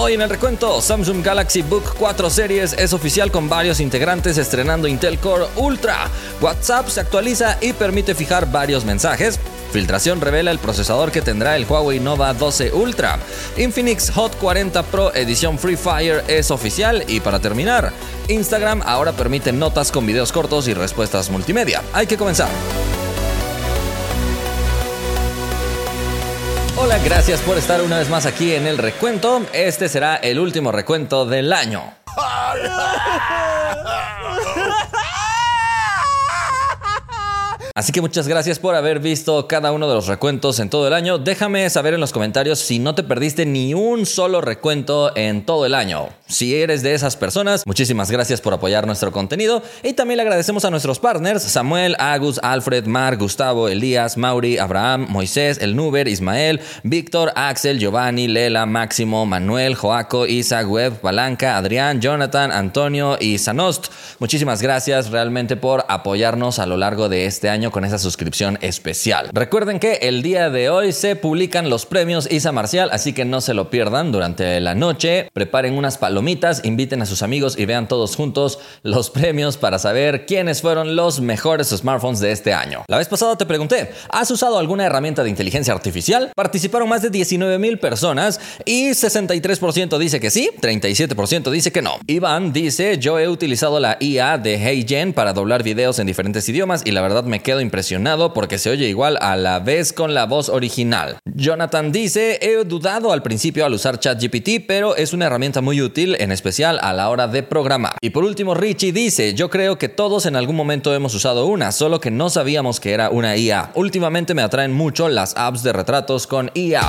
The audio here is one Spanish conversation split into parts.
Hoy en el recuento, Samsung Galaxy Book 4 Series es oficial con varios integrantes estrenando Intel Core Ultra. WhatsApp se actualiza y permite fijar varios mensajes. Filtración revela el procesador que tendrá el Huawei Nova 12 Ultra. Infinix Hot 40 Pro edición Free Fire es oficial y para terminar, Instagram ahora permite notas con videos cortos y respuestas multimedia. Hay que comenzar. Gracias por estar una vez más aquí en el recuento. Este será el último recuento del año. Así que muchas gracias por haber visto cada uno de los recuentos en todo el año. Déjame saber en los comentarios si no te perdiste ni un solo recuento en todo el año. Si eres de esas personas, muchísimas gracias por apoyar nuestro contenido y también le agradecemos a nuestros partners Samuel, Agus, Alfred, Mar, Gustavo, Elías, Mauri, Abraham, Moisés, El Nuber, Ismael, Víctor, Axel, Giovanni, Lela, Máximo, Manuel, Joaco, Isa, Web, Palanca, Adrián, Jonathan, Antonio y Sanost. Muchísimas gracias realmente por apoyarnos a lo largo de este año con esa suscripción especial. Recuerden que el día de hoy se publican los premios Isa Marcial, así que no se lo pierdan durante la noche. Preparen unas palomitas, inviten a sus amigos y vean todos juntos los premios para saber quiénes fueron los mejores smartphones de este año. La vez pasada te pregunté, ¿has usado alguna herramienta de inteligencia artificial? Participaron más de 19 mil personas y 63% dice que sí, 37% dice que no. Iván dice, yo he utilizado la IA de HeyGen para doblar videos en diferentes idiomas y la verdad me quedo impresionado porque se oye igual a la vez con la voz original. Jonathan dice, he dudado al principio al usar ChatGPT, pero es una herramienta muy útil, en especial a la hora de programar. Y por último, Richie dice, yo creo que todos en algún momento hemos usado una, solo que no sabíamos que era una IA. Últimamente me atraen mucho las apps de retratos con IA.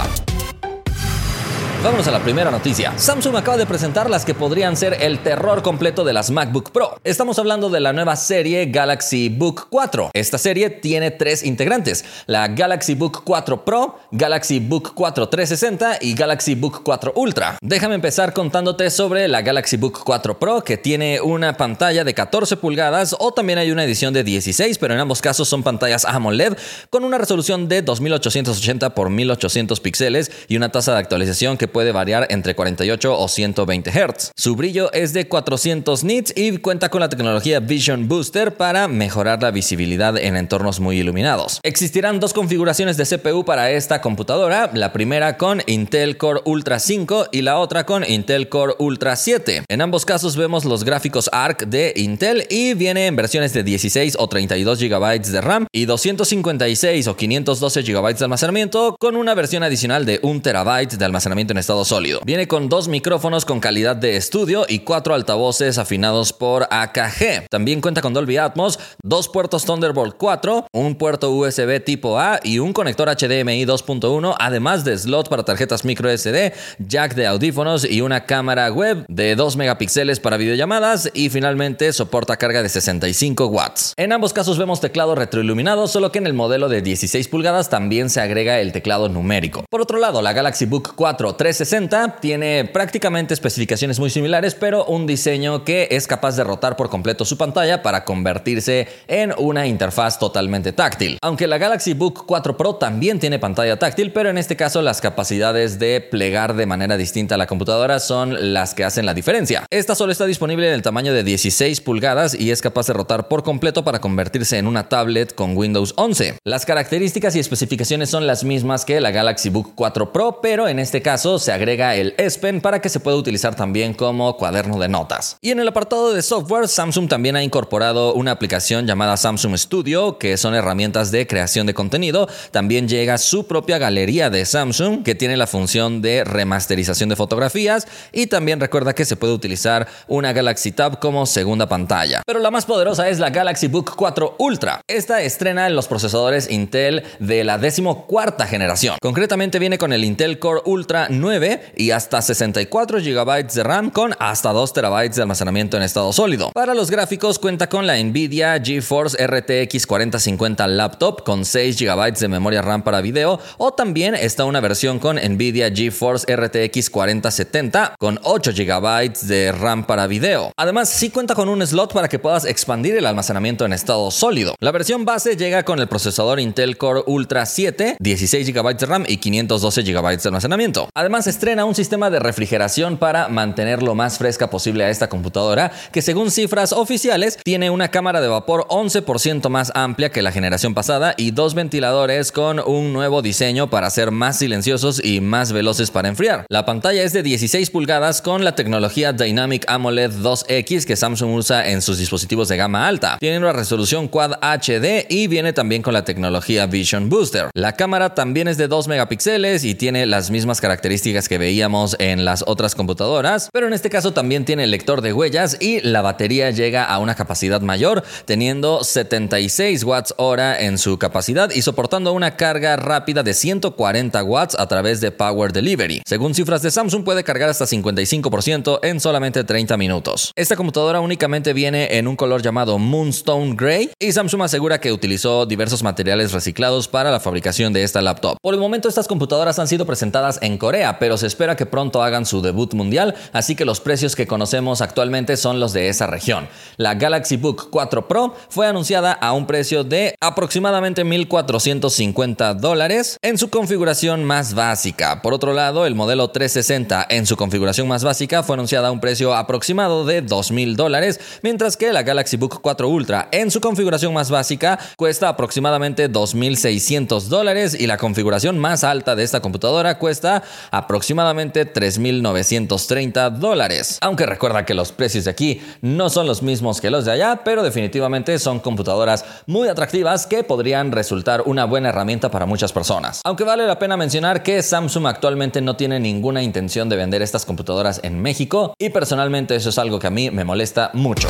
Vámonos a la primera noticia. Samsung acaba de presentar las que podrían ser el terror completo de las MacBook Pro. Estamos hablando de la nueva serie Galaxy Book 4. Esta serie tiene tres integrantes: la Galaxy Book 4 Pro, Galaxy Book 4 360 y Galaxy Book 4 Ultra. Déjame empezar contándote sobre la Galaxy Book 4 Pro, que tiene una pantalla de 14 pulgadas o también hay una edición de 16, pero en ambos casos son pantallas AMOLED con una resolución de 2880 x 1800 píxeles y una tasa de actualización que puede variar entre 48 o 120 Hz. Su brillo es de 400 nits y cuenta con la tecnología Vision Booster para mejorar la visibilidad en entornos muy iluminados. Existirán dos configuraciones de CPU para esta computadora, la primera con Intel Core Ultra 5 y la otra con Intel Core Ultra 7. En ambos casos vemos los gráficos ARC de Intel y viene en versiones de 16 o 32 GB de RAM y 256 o 512 GB de almacenamiento con una versión adicional de 1 TB de almacenamiento en estado sólido. Viene con dos micrófonos con calidad de estudio y cuatro altavoces afinados por AKG. También cuenta con Dolby Atmos, dos puertos Thunderbolt 4, un puerto USB tipo A y un conector HDMI 2.1, además de slot para tarjetas micro SD, jack de audífonos y una cámara web de 2 megapíxeles para videollamadas y finalmente soporta carga de 65 watts. En ambos casos vemos teclado retroiluminado, solo que en el modelo de 16 pulgadas también se agrega el teclado numérico. Por otro lado, la Galaxy Book 4 360 tiene prácticamente especificaciones muy similares, pero un diseño que es capaz de rotar por completo su pantalla para convertirse en una interfaz totalmente táctil. Aunque la Galaxy Book 4 Pro también tiene pantalla táctil, pero en este caso las capacidades de plegar de manera distinta a la computadora son las que hacen la diferencia. Esta solo está disponible en el tamaño de 16 pulgadas y es capaz de rotar por completo para convertirse en una tablet con Windows 11. Las características y especificaciones son las mismas que la Galaxy Book 4 Pro, pero en este caso se agrega el S Pen para que se pueda utilizar también como cuaderno de notas. Y en el apartado de software, Samsung también ha incorporado una aplicación llamada Samsung Studio, que son herramientas de creación de contenido. También llega su propia galería de Samsung, que tiene la función de remasterización de fotografías. Y también recuerda que se puede utilizar una Galaxy Tab como segunda pantalla. Pero la más poderosa es la Galaxy Book 4 Ultra. Esta estrena los procesadores Intel de la decimocuarta generación. Concretamente viene con el Intel Core Ultra 9 y hasta 64 GB de RAM con hasta 2 TB de almacenamiento en estado sólido. Para los gráficos cuenta con la Nvidia GeForce RTX 4050 Laptop con 6 GB de memoria RAM para video o también está una versión con Nvidia GeForce RTX 4070 con 8 GB de RAM para video. Además, sí cuenta con un slot para que puedas expandir el almacenamiento en estado sólido. La versión base llega con el procesador Intel Core Ultra 7, 16 GB de RAM y 512 GB de almacenamiento. Además, Además estrena un sistema de refrigeración para mantener lo más fresca posible a esta computadora, que según cifras oficiales tiene una cámara de vapor 11% más amplia que la generación pasada y dos ventiladores con un nuevo diseño para ser más silenciosos y más veloces para enfriar. La pantalla es de 16 pulgadas con la tecnología Dynamic AMOLED 2X que Samsung usa en sus dispositivos de gama alta. Tiene una resolución Quad HD y viene también con la tecnología Vision Booster. La cámara también es de 2 megapíxeles y tiene las mismas características que veíamos en las otras computadoras, pero en este caso también tiene lector de huellas y la batería llega a una capacidad mayor, teniendo 76 watts hora en su capacidad y soportando una carga rápida de 140 watts a través de Power Delivery. Según cifras de Samsung puede cargar hasta 55% en solamente 30 minutos. Esta computadora únicamente viene en un color llamado Moonstone Gray y Samsung asegura que utilizó diversos materiales reciclados para la fabricación de esta laptop. Por el momento estas computadoras han sido presentadas en Corea, pero se espera que pronto hagan su debut mundial, así que los precios que conocemos actualmente son los de esa región. La Galaxy Book 4 Pro fue anunciada a un precio de aproximadamente 1.450 dólares en su configuración más básica. Por otro lado, el modelo 360 en su configuración más básica fue anunciada a un precio aproximado de 2.000 dólares, mientras que la Galaxy Book 4 Ultra en su configuración más básica cuesta aproximadamente 2.600 dólares y la configuración más alta de esta computadora cuesta aproximadamente 3.930 dólares. Aunque recuerda que los precios de aquí no son los mismos que los de allá, pero definitivamente son computadoras muy atractivas que podrían resultar una buena herramienta para muchas personas. Aunque vale la pena mencionar que Samsung actualmente no tiene ninguna intención de vender estas computadoras en México y personalmente eso es algo que a mí me molesta mucho.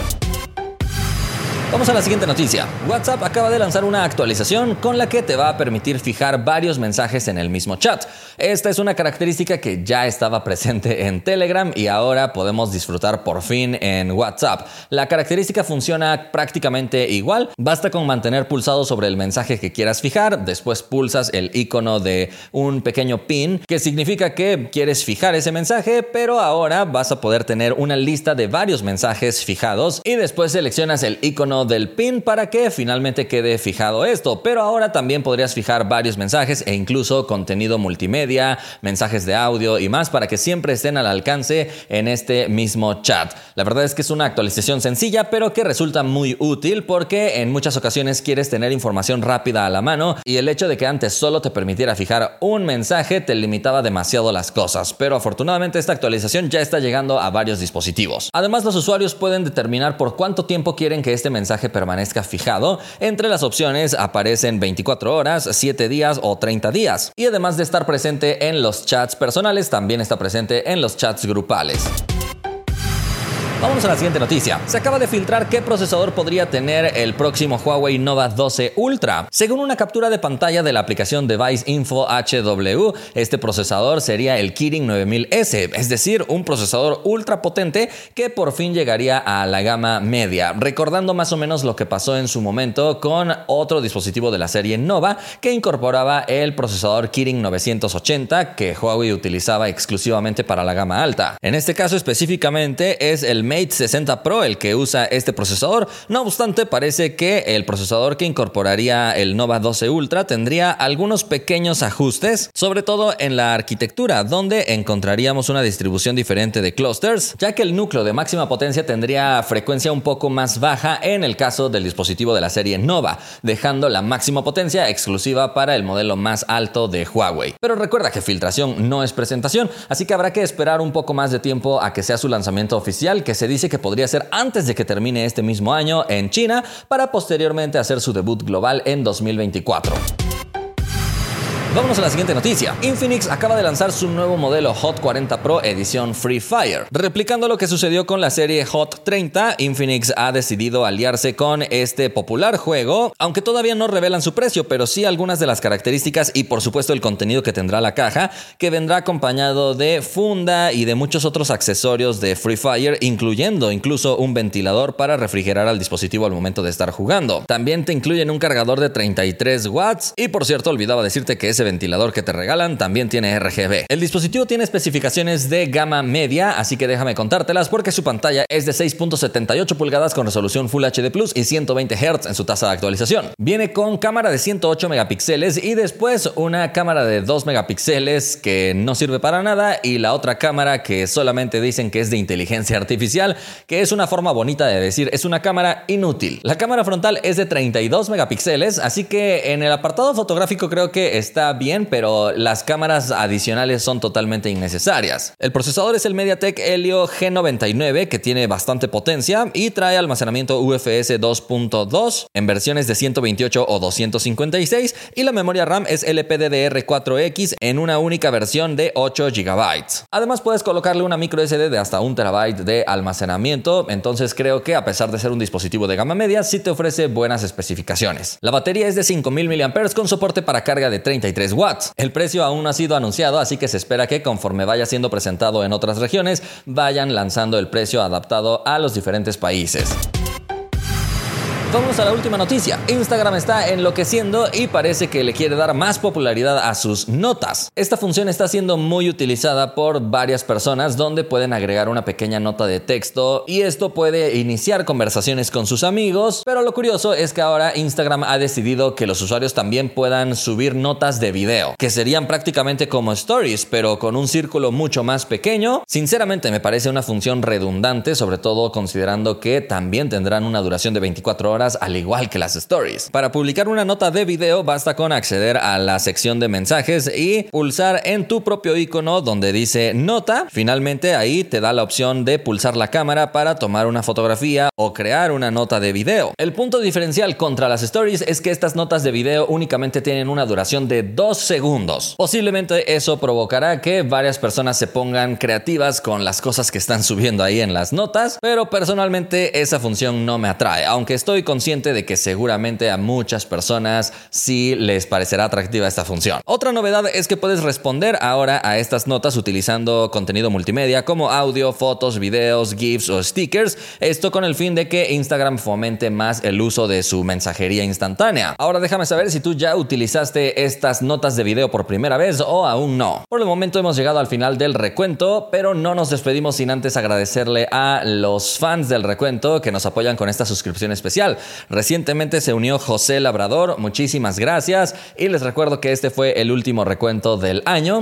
Vamos a la siguiente noticia. WhatsApp acaba de lanzar una actualización con la que te va a permitir fijar varios mensajes en el mismo chat. Esta es una característica que ya estaba presente en Telegram y ahora podemos disfrutar por fin en WhatsApp. La característica funciona prácticamente igual. Basta con mantener pulsado sobre el mensaje que quieras fijar, después pulsas el icono de un pequeño pin que significa que quieres fijar ese mensaje, pero ahora vas a poder tener una lista de varios mensajes fijados y después seleccionas el icono del pin para que finalmente quede fijado esto. Pero ahora también podrías fijar varios mensajes e incluso contenido multimedia, mensajes de audio y más para que siempre estén al alcance en este mismo chat. La verdad es que es una actualización sencilla pero que resulta muy útil porque en muchas ocasiones quieres tener información rápida a la mano y el hecho de que antes solo te permitiera fijar un mensaje te limitaba demasiado las cosas. Pero afortunadamente esta actualización ya está llegando a varios dispositivos. Además los usuarios pueden determinar por cuánto tiempo quieren que este mensaje permanezca fijado. Entre las opciones aparecen 24 horas, 7 días o 30 días. Y además de estar presente en los chats personales, también está presente en los chats grupales. Vamos a la siguiente noticia. Se acaba de filtrar qué procesador podría tener el próximo Huawei Nova 12 Ultra. Según una captura de pantalla de la aplicación Device Info HW, este procesador sería el Kirin 9000S, es decir, un procesador ultra potente que por fin llegaría a la gama media, recordando más o menos lo que pasó en su momento con otro dispositivo de la serie Nova que incorporaba el procesador Kirin 980 que Huawei utilizaba exclusivamente para la gama alta. En este caso específicamente es el Mate 60 Pro el que usa este procesador. No obstante, parece que el procesador que incorporaría el Nova 12 Ultra tendría algunos pequeños ajustes, sobre todo en la arquitectura, donde encontraríamos una distribución diferente de clusters, ya que el núcleo de máxima potencia tendría frecuencia un poco más baja en el caso del dispositivo de la serie Nova, dejando la máxima potencia exclusiva para el modelo más alto de Huawei. Pero recuerda que filtración no es presentación, así que habrá que esperar un poco más de tiempo a que sea su lanzamiento oficial, que se dice que podría ser antes de que termine este mismo año en China para posteriormente hacer su debut global en 2024. Vámonos a la siguiente noticia. Infinix acaba de lanzar su nuevo modelo Hot 40 Pro edición Free Fire. Replicando lo que sucedió con la serie Hot 30, Infinix ha decidido aliarse con este popular juego, aunque todavía no revelan su precio, pero sí algunas de las características y por supuesto el contenido que tendrá la caja, que vendrá acompañado de funda y de muchos otros accesorios de Free Fire, incluyendo incluso un ventilador para refrigerar al dispositivo al momento de estar jugando. También te incluyen un cargador de 33 watts y por cierto olvidaba decirte que ese ventilador que te regalan también tiene RGB. El dispositivo tiene especificaciones de gama media, así que déjame contártelas porque su pantalla es de 6.78 pulgadas con resolución Full HD Plus y 120 Hz en su tasa de actualización. Viene con cámara de 108 megapíxeles y después una cámara de 2 megapíxeles que no sirve para nada y la otra cámara que solamente dicen que es de inteligencia artificial, que es una forma bonita de decir es una cámara inútil. La cámara frontal es de 32 megapíxeles, así que en el apartado fotográfico creo que está bien, pero las cámaras adicionales son totalmente innecesarias. El procesador es el MediaTek Helio G99 que tiene bastante potencia y trae almacenamiento UFS 2.2 en versiones de 128 o 256 y la memoria RAM es LPDDR4X en una única versión de 8 GB. Además puedes colocarle una micro SD de hasta 1 TB de almacenamiento, entonces creo que a pesar de ser un dispositivo de gama media, sí te ofrece buenas especificaciones. La batería es de 5000 mAh con soporte para carga de 33 El precio aún no ha sido anunciado, así que se espera que conforme vaya siendo presentado en otras regiones, vayan lanzando el precio adaptado a los diferentes países. Vamos a la última noticia. Instagram está enloqueciendo y parece que le quiere dar más popularidad a sus notas. Esta función está siendo muy utilizada por varias personas donde pueden agregar una pequeña nota de texto y esto puede iniciar conversaciones con sus amigos, pero lo curioso es que ahora Instagram ha decidido que los usuarios también puedan subir notas de video, que serían prácticamente como stories, pero con un círculo mucho más pequeño. Sinceramente me parece una función redundante, sobre todo considerando que también tendrán una duración de 24 al igual que las stories. Para publicar una nota de video basta con acceder a la sección de mensajes y pulsar en tu propio icono donde dice nota. Finalmente ahí te da la opción de pulsar la cámara para tomar una fotografía o crear una nota de video. El punto diferencial contra las stories es que estas notas de video únicamente tienen una duración de 2 segundos. Posiblemente eso provocará que varias personas se pongan creativas con las cosas que están subiendo ahí en las notas, pero personalmente esa función no me atrae, aunque estoy consciente de que seguramente a muchas personas sí les parecerá atractiva esta función. Otra novedad es que puedes responder ahora a estas notas utilizando contenido multimedia como audio, fotos, videos, GIFs o stickers. Esto con el fin de que Instagram fomente más el uso de su mensajería instantánea. Ahora déjame saber si tú ya utilizaste estas notas de video por primera vez o aún no. Por el momento hemos llegado al final del recuento, pero no nos despedimos sin antes agradecerle a los fans del recuento que nos apoyan con esta suscripción especial. Recientemente se unió José Labrador, muchísimas gracias y les recuerdo que este fue el último recuento del año.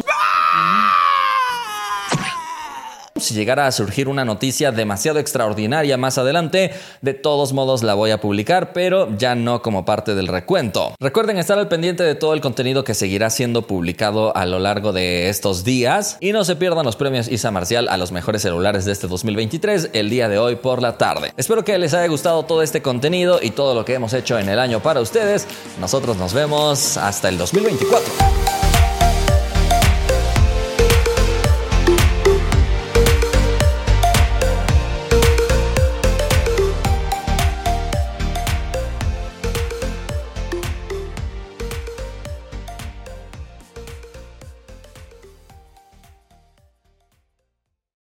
Si llegara a surgir una noticia demasiado extraordinaria más adelante, de todos modos la voy a publicar, pero ya no como parte del recuento. Recuerden estar al pendiente de todo el contenido que seguirá siendo publicado a lo largo de estos días y no se pierdan los premios Isa Marcial a los mejores celulares de este 2023 el día de hoy por la tarde. Espero que les haya gustado todo este contenido y todo lo que hemos hecho en el año para ustedes. Nosotros nos vemos hasta el 2024.